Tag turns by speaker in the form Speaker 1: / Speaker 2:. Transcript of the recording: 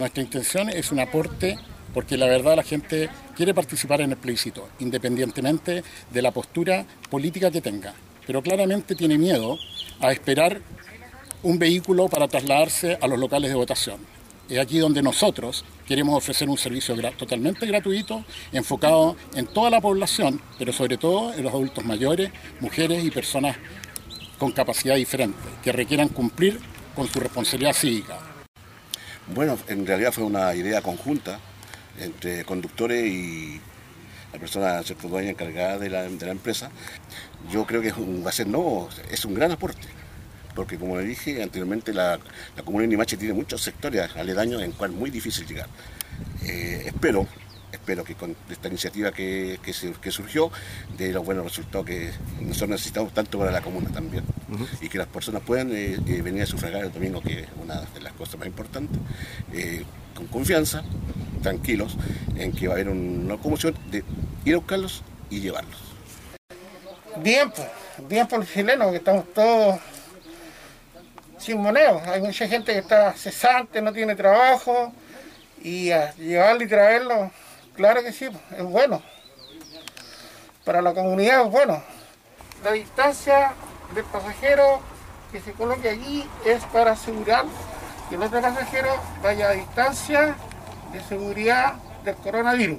Speaker 1: Nuestra intención es un aporte porque la verdad la gente quiere participar en el plebiscito, independientemente de la postura política que tenga. Pero claramente tiene miedo a esperar un vehículo para trasladarse a los locales de votación. Es aquí donde nosotros queremos ofrecer un servicio totalmente gratuito, enfocado en toda la población, pero sobre todo en los adultos mayores, mujeres y personas con capacidad diferente, que requieran cumplir con su responsabilidad cívica.
Speaker 2: Bueno, en realidad fue una idea conjunta entre conductores y la persona ¿cierto? dueña encargada de la, empresa. Yo creo que va a ser no, es un gran aporte, porque como le dije anteriormente, la, la comuna de Nimache tiene muchos sectores aledaños en cual muy difícil llegar. Eh, espero espero que con esta iniciativa que, surgió de los buenos resultados que nosotros necesitamos tanto para la comuna también. Y que las personas puedan eh, eh, venir a sufragar el domingo que es una de las cosas más importantes eh, con confianza tranquilos en que va a haber una locomoción de ir a buscarlos y llevarlos.
Speaker 3: Bien pues bien por los chilenos que estamos todos sin moneda. Hay mucha gente que está cesante no tiene trabajo y a llevarlo y traerlo Claro que sí, es bueno. Para la comunidad es bueno. La distancia del pasajero que se coloque aquí es para asegurar que el otro pasajero vaya a distancia de seguridad del coronavirus.